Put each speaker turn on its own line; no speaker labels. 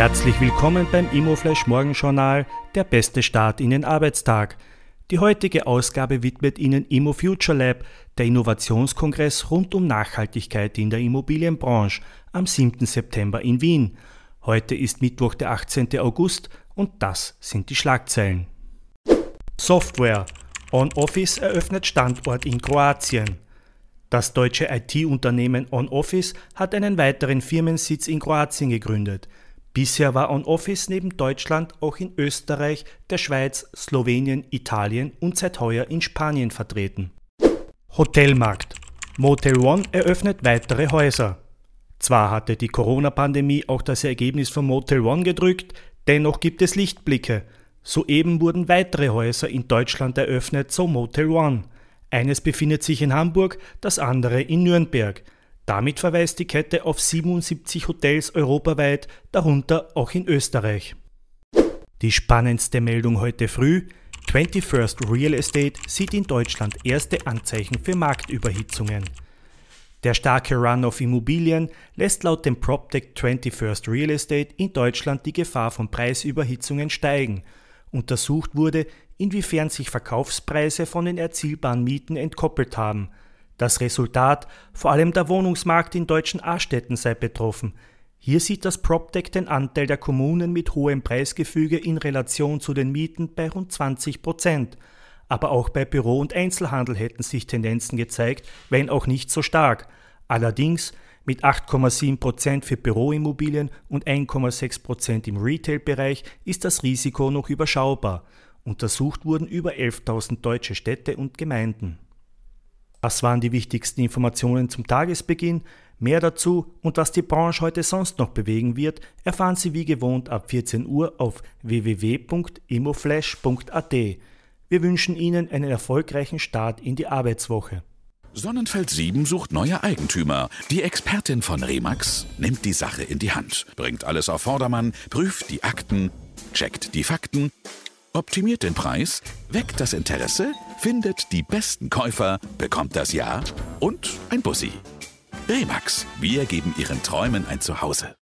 Herzlich willkommen beim Immoflash Morgenjournal, der beste Start in den Arbeitstag. Die heutige Ausgabe widmet Ihnen Immo Future Lab, der Innovationskongress rund um Nachhaltigkeit in der Immobilienbranche am 7. September in Wien. Heute ist Mittwoch, der 18. August und das sind die Schlagzeilen. Software. OnOffice eröffnet Standort in Kroatien. Das deutsche IT-Unternehmen OnOffice hat einen weiteren Firmensitz in Kroatien gegründet. Bisher war OnOffice neben Deutschland auch in Österreich, der Schweiz, Slowenien, Italien und seit heuer in Spanien vertreten. Hotelmarkt. Motel One eröffnet weitere Häuser. Zwar hatte die Corona-Pandemie auch das Ergebnis von Motel One gedrückt, dennoch gibt es Lichtblicke. Soeben wurden weitere Häuser in Deutschland eröffnet, so Motel One. Eines befindet sich in Hamburg, das andere in Nürnberg. Damit verweist die Kette auf 77 Hotels europaweit, darunter auch in Österreich. Die spannendste Meldung heute früh. 21st Real Estate sieht in Deutschland erste Anzeichen für Marktüberhitzungen. Der starke Run auf Immobilien lässt laut dem PropTech 21st Real Estate in Deutschland die Gefahr von Preisüberhitzungen steigen. Untersucht wurde, inwiefern sich Verkaufspreise von den erzielbaren Mieten entkoppelt haben. Das Resultat, vor allem der Wohnungsmarkt in deutschen A-Städten sei betroffen. Hier sieht das PropTech den Anteil der Kommunen mit hohem Preisgefüge in Relation zu den Mieten bei rund 20 Prozent. Aber auch bei Büro- und Einzelhandel hätten sich Tendenzen gezeigt, wenn auch nicht so stark. Allerdings mit 8,7 Prozent für Büroimmobilien und 1,6 Prozent im Retail-Bereich ist das Risiko noch überschaubar. Untersucht wurden über 11.000 deutsche Städte und Gemeinden. Das waren die wichtigsten Informationen zum Tagesbeginn. Mehr dazu und was die Branche heute sonst noch bewegen wird, erfahren Sie wie gewohnt ab 14 Uhr auf www.imoflash.at. Wir wünschen Ihnen einen erfolgreichen Start in die Arbeitswoche.
Sonnenfeld 7 sucht neue Eigentümer. Die Expertin von Remax nimmt die Sache in die Hand, bringt alles auf Vordermann, prüft die Akten, checkt die Fakten, optimiert den Preis, weckt das Interesse, findet die besten Käufer, bekommt das Ja und ein Bussi. Remax, wir geben Ihren Träumen ein Zuhause.